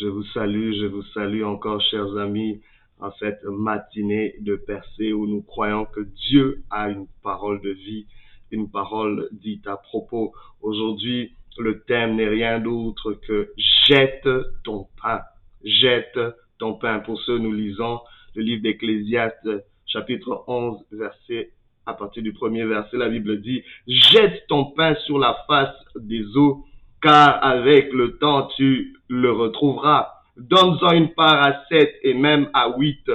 Je vous salue, je vous salue encore, chers amis, en cette matinée de percée où nous croyons que Dieu a une parole de vie, une parole dite à propos. Aujourd'hui, le thème n'est rien d'autre que jette ton pain, jette ton pain. Pour ceux, nous lisons le livre d'Ecclésiaste, chapitre 11, verset à partir du premier verset, la Bible dit, jette ton pain sur la face des eaux, car avec le temps tu le retrouveras. Donne-en une part à sept et même à huit,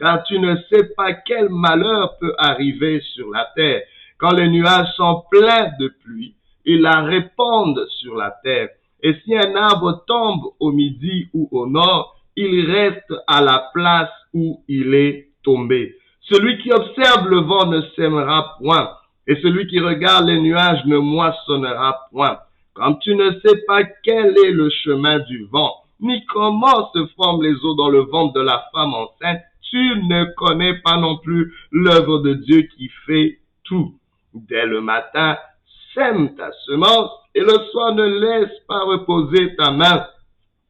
car tu ne sais pas quel malheur peut arriver sur la terre. Quand les nuages sont pleins de pluie, ils la répandent sur la terre. Et si un arbre tombe au midi ou au nord, il reste à la place où il est tombé. Celui qui observe le vent ne sèmera point, et celui qui regarde les nuages ne moissonnera point. Comme tu ne sais pas quel est le chemin du vent, ni comment se forment les eaux dans le ventre de la femme enceinte, tu ne connais pas non plus l'œuvre de Dieu qui fait tout. Dès le matin, sème ta semence, et le soir ne laisse pas reposer ta main,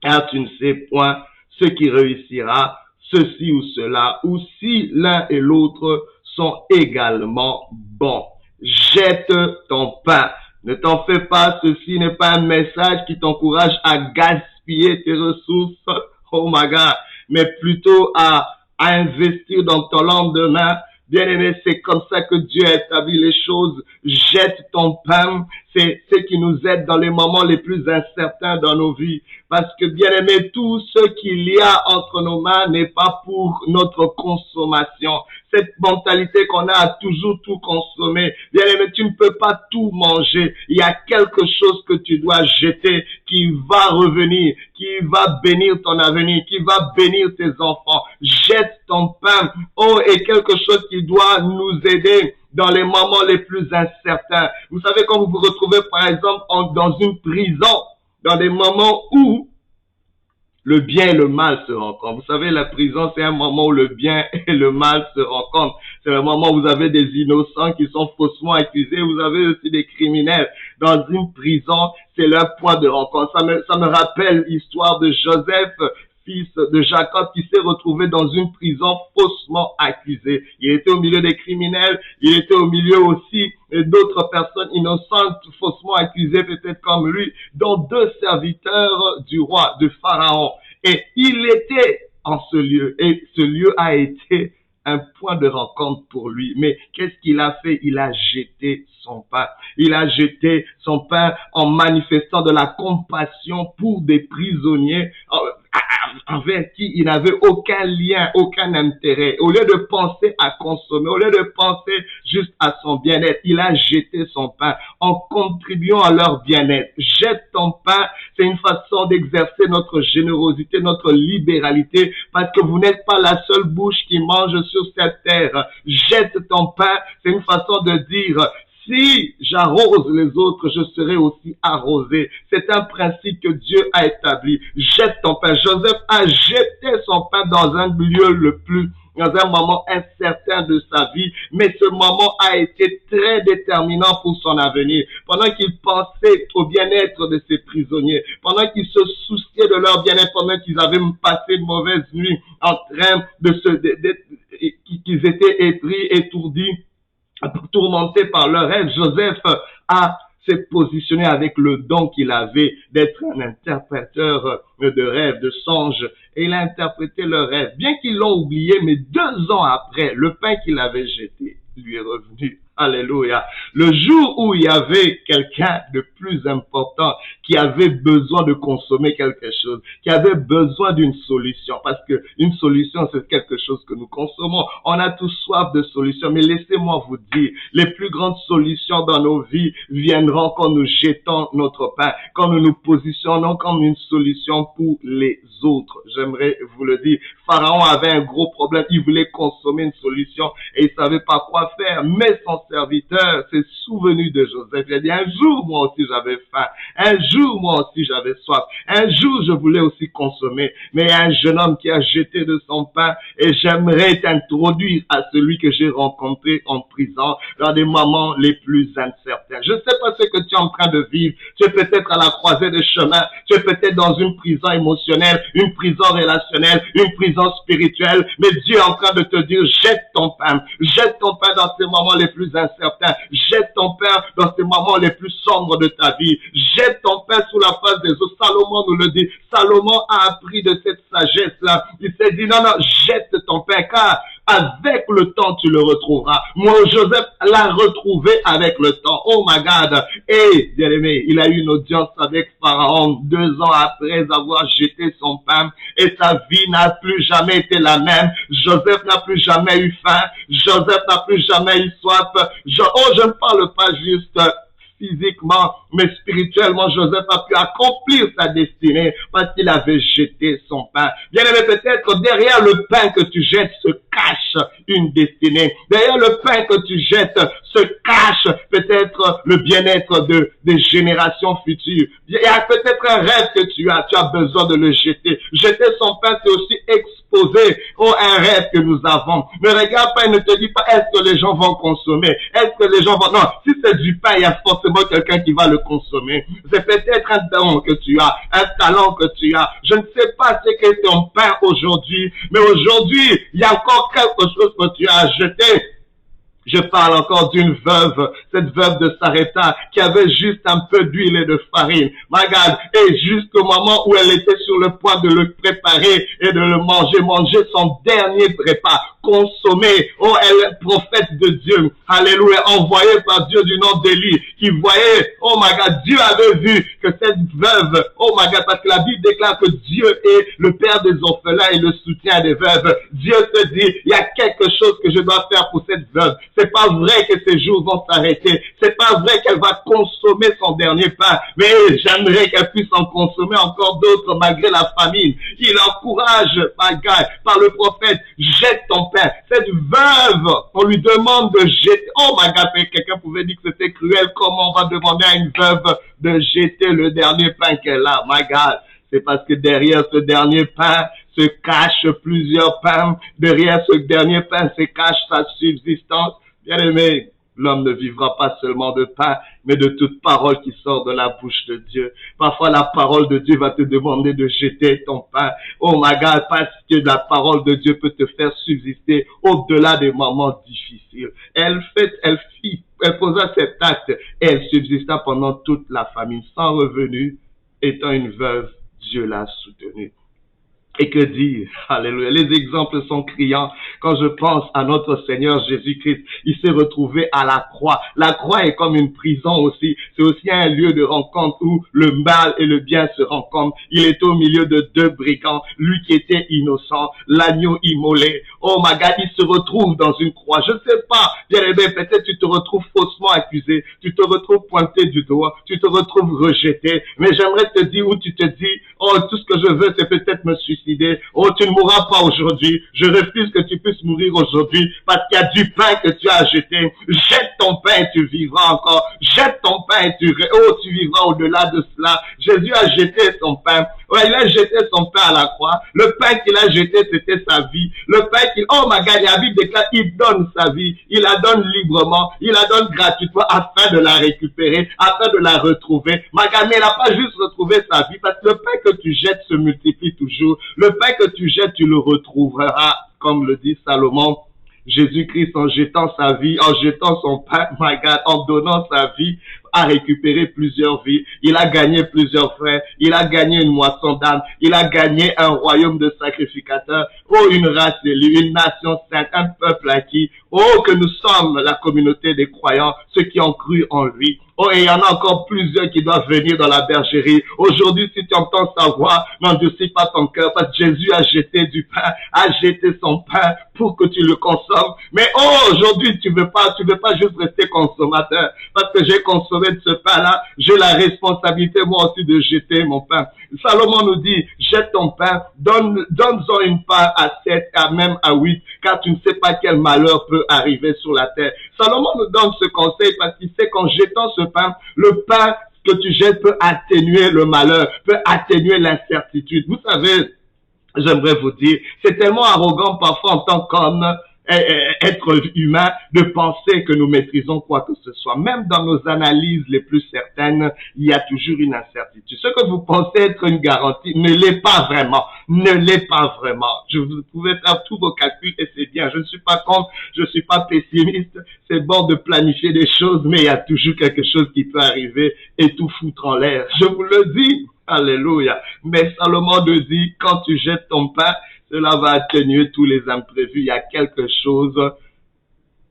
car tu ne sais point ce qui réussira ceci ou cela, ou si l'un et l'autre sont également bons. Jette ton pain. Ne t'en fais pas, ceci n'est pas un message qui t'encourage à gaspiller tes ressources, oh my God, mais plutôt à, à investir dans ton lendemain, Bien-aimé, c'est comme ça que Dieu a établi les choses. Jette ton pain. C'est ce qui nous aide dans les moments les plus incertains dans nos vies. Parce que, bien-aimé, tout ce qu'il y a entre nos mains n'est pas pour notre consommation. Cette mentalité qu'on a à toujours tout consommer. Bien-aimé, tu ne peux pas tout manger. Il y a quelque chose que tu dois jeter qui va revenir, qui va bénir ton avenir, qui va bénir tes enfants. Jette ton pain. Oh, et quelque chose qui doit nous aider dans les moments les plus incertains. Vous savez, quand vous vous retrouvez, par exemple, dans une prison, dans des moments où le bien et le mal se rencontrent. Vous savez, la prison, c'est un moment où le bien et le mal se rencontrent. C'est un moment où vous avez des innocents qui sont faussement accusés. Vous avez aussi des criminels. Dans une prison, c'est leur point de rencontre. Ça me, ça me rappelle l'histoire de Joseph fils de Jacob qui s'est retrouvé dans une prison faussement accusé. Il était au milieu des criminels, il était au milieu aussi d'autres personnes innocentes faussement accusées peut-être comme lui, dont deux serviteurs du roi, de Pharaon. Et il était en ce lieu et ce lieu a été un point de rencontre pour lui. Mais qu'est-ce qu'il a fait? Il a jeté son pain. Il a jeté son pain en manifestant de la compassion pour des prisonniers envers qui il n'avait aucun lien, aucun intérêt. Au lieu de penser à consommer, au lieu de penser juste à son bien-être, il a jeté son pain en contribuant à leur bien-être. Jette ton pain, c'est une façon d'exercer notre générosité, notre libéralité, parce que vous n'êtes pas la seule bouche qui mange sur cette terre. Jette ton pain, c'est une façon de dire, si j'arrose les autres, je serai aussi arrosé. C'est un principe que Dieu a établi. Jette ton pain. Joseph a jeté son pain dans un lieu le plus dans un moment incertain de sa vie, mais ce moment a été très déterminant pour son avenir. Pendant qu'il pensait au bien-être de ses prisonniers, pendant qu'il se souciait de leur bien-être, pendant qu'ils avaient passé une mauvaise nuit en train de se, qu'ils étaient épris, étourdis, tourmenté par leur rêve, Joseph a s'est positionné avec le don qu'il avait d'être un interpréteur de rêves, de songes, et il a interprété leur rêve. Bien qu'ils l'ont oublié, mais deux ans après, le pain qu'il avait jeté lui est revenu Alléluia. Le jour où il y avait quelqu'un de plus important qui avait besoin de consommer quelque chose, qui avait besoin d'une solution, parce que une solution, c'est quelque chose que nous consommons. On a tous soif de solutions, mais laissez-moi vous dire, les plus grandes solutions dans nos vies viendront quand nous jetons notre pain, quand nous nous positionnons comme une solution pour les autres. J'aimerais vous le dire. Pharaon avait un gros problème. Il voulait consommer une solution et il savait pas quoi faire, mais son serviteur s'est souvenu de Joseph. Il a dit, un jour, moi aussi, j'avais faim. Un jour, moi aussi, j'avais soif. Un jour, je voulais aussi consommer. Mais un jeune homme qui a jeté de son pain et j'aimerais t'introduire à celui que j'ai rencontré en prison dans des moments les plus incertains. Je ne sais pas ce que tu es en train de vivre. Tu es peut-être à la croisée des chemins. Tu es peut-être dans une prison émotionnelle, une prison relationnelle, une prison spirituelle. Mais Dieu est en train de te dire, jette ton pain. Jette ton pain dans ces moments les plus incertains. Jette ton pain dans ces moments les plus sombres de ta vie. Jette ton pain sous la face des eaux. Salomon nous le dit. Salomon a appris de cette sagesse-là. Il s'est dit, non, non, jette ton pain, car avec le temps, tu le retrouveras. Moi, Joseph l'a retrouvé avec le temps. Oh my God. Et, bien aimé, il a eu une audience avec Pharaon deux ans après avoir jeté son pain et sa vie n'a plus jamais été la même. Joseph n'a plus jamais eu faim. Joseph n'a plus jamais eu soif. oh, je ne parle pas juste physiquement, mais spirituellement, Joseph a pu accomplir sa destinée parce qu'il avait jeté son pain. Bien aimé, peut-être derrière le pain que tu jettes se cache une destinée. Derrière le pain que tu jettes se cache peut-être le bien-être de, des générations futures. Il y a peut-être un rêve que tu as, tu as besoin de le jeter. Jeter son pain, c'est aussi exposer au un rêve que nous avons. Ne regarde pas et ne te dis pas est-ce que les gens vont consommer? Est-ce que les gens vont... Non, si c'est du pain, il y a forcément quelqu'un qui va le consommer. C'est peut-être un don que tu as, un talent que tu as. Je ne sais pas ce qu'est ton pain aujourd'hui, mais aujourd'hui, il y a encore quelque chose que tu as jeté je parle encore d'une veuve, cette veuve de Sareta, qui avait juste un peu d'huile et de farine. God, et jusqu'au moment où elle était sur le point de le préparer et de le manger, manger son dernier repas, consommer. Oh, elle est prophète de Dieu. Alléluia, envoyée par Dieu du nom d'Élie, qui voyait, oh my God, Dieu avait vu que cette veuve, oh my God, parce que la Bible déclare que Dieu est le père des orphelins et le soutien des veuves. Dieu se dit, il y a quelque chose que je dois faire pour cette veuve. C'est pas vrai que ses jours vont s'arrêter. C'est pas vrai qu'elle va consommer son dernier pain. Mais j'aimerais qu'elle puisse en consommer encore d'autres malgré la famine. Il encourage, God, par le prophète, jette ton pain. Cette veuve, on lui demande de jeter. Oh God, quelqu'un pouvait dire que c'était cruel. Comment on va demander à une veuve de jeter le dernier pain qu'elle a? God? C'est parce que derrière ce dernier pain se cache plusieurs pains. Derrière ce dernier pain se cache sa subsistance. Bien aimé, l'homme ne vivra pas seulement de pain, mais de toute parole qui sort de la bouche de Dieu. Parfois, la parole de Dieu va te demander de jeter ton pain. Oh my parce que la parole de Dieu peut te faire subsister au-delà des moments difficiles. Elle fait, elle fit, elle posa cet acte elle subsista pendant toute la famine sans revenu. Étant une veuve, Dieu l'a soutenue. Et que dire? Alléluia. Les exemples sont criants. Quand je pense à notre Seigneur Jésus-Christ, il s'est retrouvé à la croix. La croix est comme une prison aussi. C'est aussi un lieu de rencontre où le mal et le bien se rencontrent. Il est au milieu de deux brigands. Lui qui était innocent, l'agneau immolé. Oh my God, il se retrouve dans une croix. Je ne sais pas, bien aimé, peut-être tu te retrouves faussement accusé. Tu te retrouves pointé du doigt. Tu te retrouves rejeté. Mais j'aimerais te dire où tu te dis, oh, tout ce que je veux, c'est peut-être me suicider Oh, tu ne mourras pas aujourd'hui. Je refuse que tu puisses mourir aujourd'hui parce qu'il y a du pain que tu as jeté. Jette ton pain et tu vivras encore. Jette ton pain et tu, oh, tu vivras au-delà de cela. Jésus a jeté son pain. Il a jeté son pain à la croix. Le pain qu'il a jeté, c'était sa vie. Le pain qu'il, oh ma God, la Bible déclare, il donne sa vie. Il la donne librement. Il la donne gratuitement afin de la récupérer, afin de la retrouver. Ma mais il n'a pas juste retrouvé sa vie parce que le pain que tu jettes se multiplie toujours. Le pain que tu jettes, tu le retrouveras, comme le dit Salomon. Jésus-Christ en jetant sa vie, en jetant son pain, my God, en donnant sa vie, a récupéré plusieurs vies, il a gagné plusieurs frères, il a gagné une moisson d'âme, il a gagné un royaume de sacrificateurs, oh une race élue, une nation sainte, un peuple acquis, oh que nous sommes la communauté des croyants, ceux qui ont cru en lui. Oh, et il y en a encore plusieurs qui doivent venir dans la bergerie. Aujourd'hui, si tu entends sa voix, n'endurcis pas ton cœur, parce que Jésus a jeté du pain, a jeté son pain pour que tu le consommes. Mais oh, aujourd'hui, tu veux pas, tu veux pas juste rester consommateur, parce que j'ai consommé de ce pain-là, j'ai la responsabilité moi aussi de jeter mon pain. Salomon nous dit, jette ton pain, donne, donne-en une part à sept, à même à huit, car tu ne sais pas quel malheur peut arriver sur la terre. Salomon nous donne ce conseil parce qu'il sait qu'en jetant ce pain, le pain que tu jettes peut atténuer le malheur, peut atténuer l'incertitude. Vous savez, j'aimerais vous dire, c'est tellement arrogant parfois en tant qu'homme être humain de penser que nous maîtrisons quoi que ce soit. Même dans nos analyses les plus certaines, il y a toujours une incertitude. Ce que vous pensez être une garantie ne l'est pas vraiment. Ne l'est pas vraiment. Je vous pouvez faire tous vos calculs et c'est bien. Je ne suis pas contre, je ne suis pas pessimiste. C'est bon de planifier des choses, mais il y a toujours quelque chose qui peut arriver et tout foutre en l'air. Je vous le dis. Alléluia. Mais Salomon nous dit, quand tu jettes ton pain, cela va atténuer tous les imprévus. Il y a quelque chose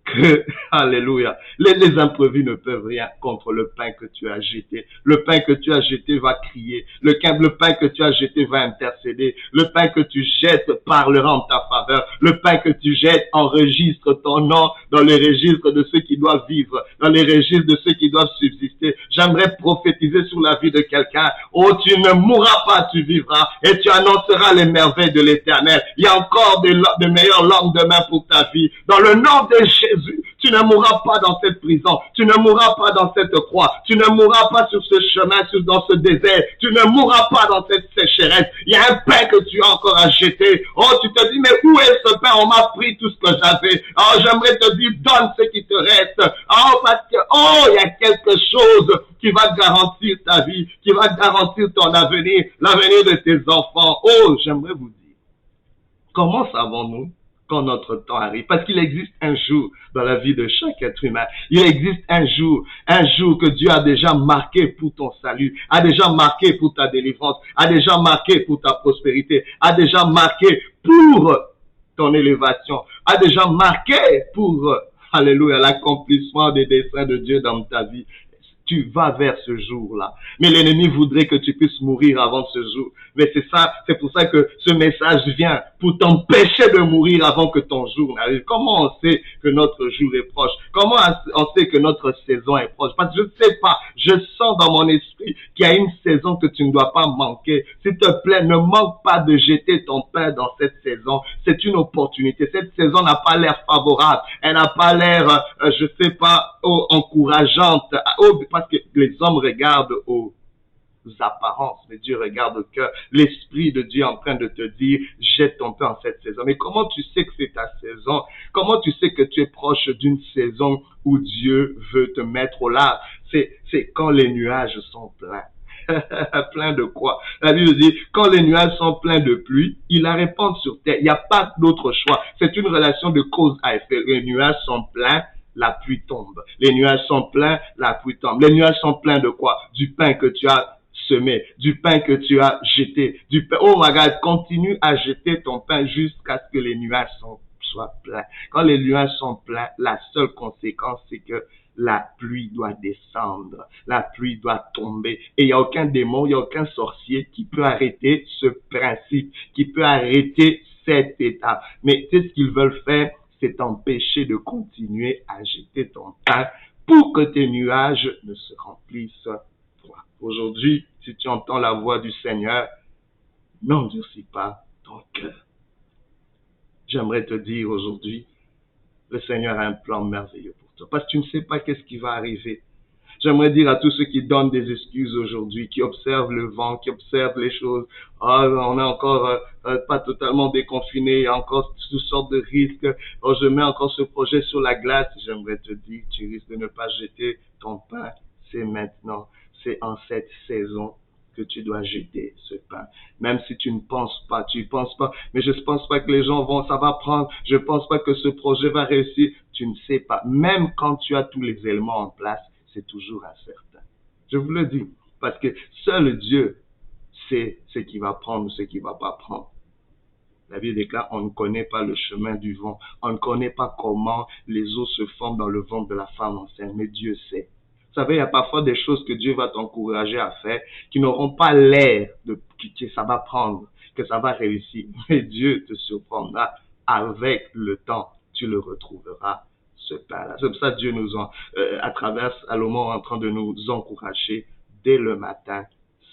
que, alléluia, les, les, imprévus ne peuvent rien contre le pain que tu as jeté. Le pain que tu as jeté va crier. Le, le pain que tu as jeté va intercéder. Le pain que tu jettes parlera en ta faveur. Le pain que tu jettes enregistre ton nom dans les registres de ceux qui doivent vivre, dans les registres de ceux qui doivent subsister. J'aimerais prophétiser sur la vie de quelqu'un. Oh, tu ne mourras pas, tu vivras et tu annonceras les merveilles de l'éternel. Il y a encore de, de meilleurs lendemains pour ta vie. Dans le nom de Jésus, tu ne mourras pas dans cette prison. Tu ne mourras pas dans cette croix. Tu ne mourras pas sur ce chemin, dans ce désert. Tu ne mourras pas dans cette sécheresse. Il y a un pain que tu as encore à jeter. Oh, tu te dis, mais où est ce pain? On m'a pris tout ce que j'avais. Oh, j'aimerais te dire, donne ce qui te reste. Oh, parce que, oh, il y a quelque chose qui va garantir ta vie, qui va garantir ton avenir, l'avenir de tes enfants. Oh, j'aimerais vous dire, comment savons-nous quand notre temps arrive. Parce qu'il existe un jour dans la vie de chaque être humain. Il existe un jour, un jour que Dieu a déjà marqué pour ton salut, a déjà marqué pour ta délivrance, a déjà marqué pour ta prospérité, a déjà marqué pour ton élévation, a déjà marqué pour, alléluia, l'accomplissement des desseins de Dieu dans ta vie tu vas vers ce jour-là. Mais l'ennemi voudrait que tu puisses mourir avant ce jour. Mais c'est ça, c'est pour ça que ce message vient pour t'empêcher de mourir avant que ton jour n'arrive. Comment on sait que notre jour est proche? Comment on sait que notre saison est proche? Parce que je ne sais pas, je sens dans mon esprit qu'il y a une saison que tu ne dois pas manquer. S'il te plaît, ne manque pas de jeter ton pain dans cette saison. C'est une opportunité. Cette saison n'a pas l'air favorable. Elle n'a pas l'air, euh, je sais pas, encourageante. Parce que les hommes regardent aux apparences, mais Dieu regarde au cœur. L'Esprit de Dieu est en train de te dire, jette ton pain en cette saison. Mais comment tu sais que c'est ta saison? Comment tu sais que tu es proche d'une saison où Dieu veut te mettre au large? C'est, c'est quand les nuages sont pleins. plein de quoi? La Bible dit, quand les nuages sont pleins de pluie, il la répand sur terre. Il n'y a pas d'autre choix. C'est une relation de cause à effet. Les nuages sont pleins, la pluie tombe. Les nuages sont pleins, la pluie tombe. Les nuages sont pleins de quoi? Du pain que tu as semé, du pain que tu as jeté, du pain. Oh my God, continue à jeter ton pain jusqu'à ce que les nuages soient pleins. Quand les nuages sont pleins, la seule conséquence, c'est que la pluie doit descendre, la pluie doit tomber. Et il n'y a aucun démon, il n'y a aucun sorcier qui peut arrêter ce principe, qui peut arrêter cet état. Mais c'est ce qu'ils veulent faire, c'est t'empêcher de continuer à jeter ton pain pour que tes nuages ne se remplissent pas. Aujourd'hui, si tu entends la voix du Seigneur, n'endurcis pas ton cœur. J'aimerais te dire aujourd'hui, le Seigneur a un plan merveilleux pour toi, parce que tu ne sais pas qu'est-ce qui va arriver. J'aimerais dire à tous ceux qui donnent des excuses aujourd'hui, qui observent le vent, qui observent les choses. Ah, on est encore euh, euh, pas totalement déconfiné, il y a encore toutes sortes de risques. Oh, je mets encore ce projet sur la glace. J'aimerais te dire, tu risques de ne pas jeter ton pain. C'est maintenant, c'est en cette saison que tu dois jeter ce pain. Même si tu ne penses pas, tu ne penses pas, mais je ne pense pas que les gens vont, ça va prendre, je ne pense pas que ce projet va réussir. Tu ne sais pas. Même quand tu as tous les éléments en place, c'est toujours incertain. Je vous le dis, parce que seul Dieu sait ce qui va prendre ou ce qui va pas prendre. La Bible déclare, on ne connaît pas le chemin du vent, on ne connaît pas comment les eaux se forment dans le ventre de la femme enceinte, mais Dieu sait. Vous savez, il y a parfois des choses que Dieu va t'encourager à faire qui n'auront pas l'air de que ça va prendre, que ça va réussir. Mais Dieu te surprendra avec le temps. Tu le retrouveras ce pain-là. C'est pour ça que Dieu nous en, euh, à travers Salomon en train de nous encourager dès le matin,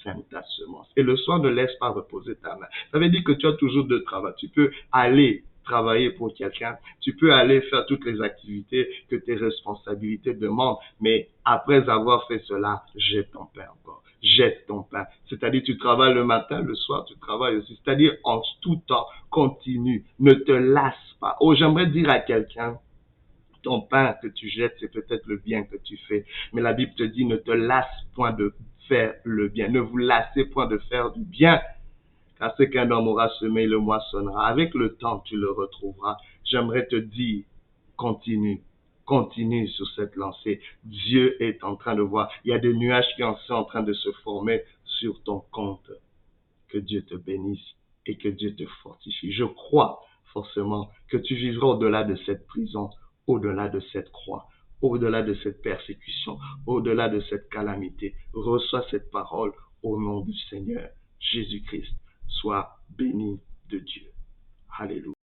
sème ta semence. Et le soir, ne laisse pas reposer ta main. Ça veut dire que tu as toujours de travail. Tu peux aller travailler pour quelqu'un. Tu peux aller faire toutes les activités que tes responsabilités demandent, mais après avoir fait cela, jette ton pain encore. Jette ton pain. C'est-à-dire, tu travailles le matin, le soir, tu travailles aussi. C'est-à-dire, en tout temps, continue. Ne te lasse pas. Oh, j'aimerais dire à quelqu'un, ton pain que tu jettes, c'est peut-être le bien que tu fais. Mais la Bible te dit, ne te lasse point de faire le bien. Ne vous lassez point de faire du bien. Car ce qu'un homme aura semé, le moissonnera. Avec le temps, tu le retrouveras. J'aimerais te dire, continue. Continue sur cette lancée. Dieu est en train de voir. Il y a des nuages qui sont en train de se former sur ton compte. Que Dieu te bénisse et que Dieu te fortifie. Je crois forcément que tu vivras au-delà de cette prison au-delà de cette croix, au-delà de cette persécution, au-delà de cette calamité. Reçois cette parole au nom du Seigneur Jésus-Christ. Sois béni de Dieu. Alléluia.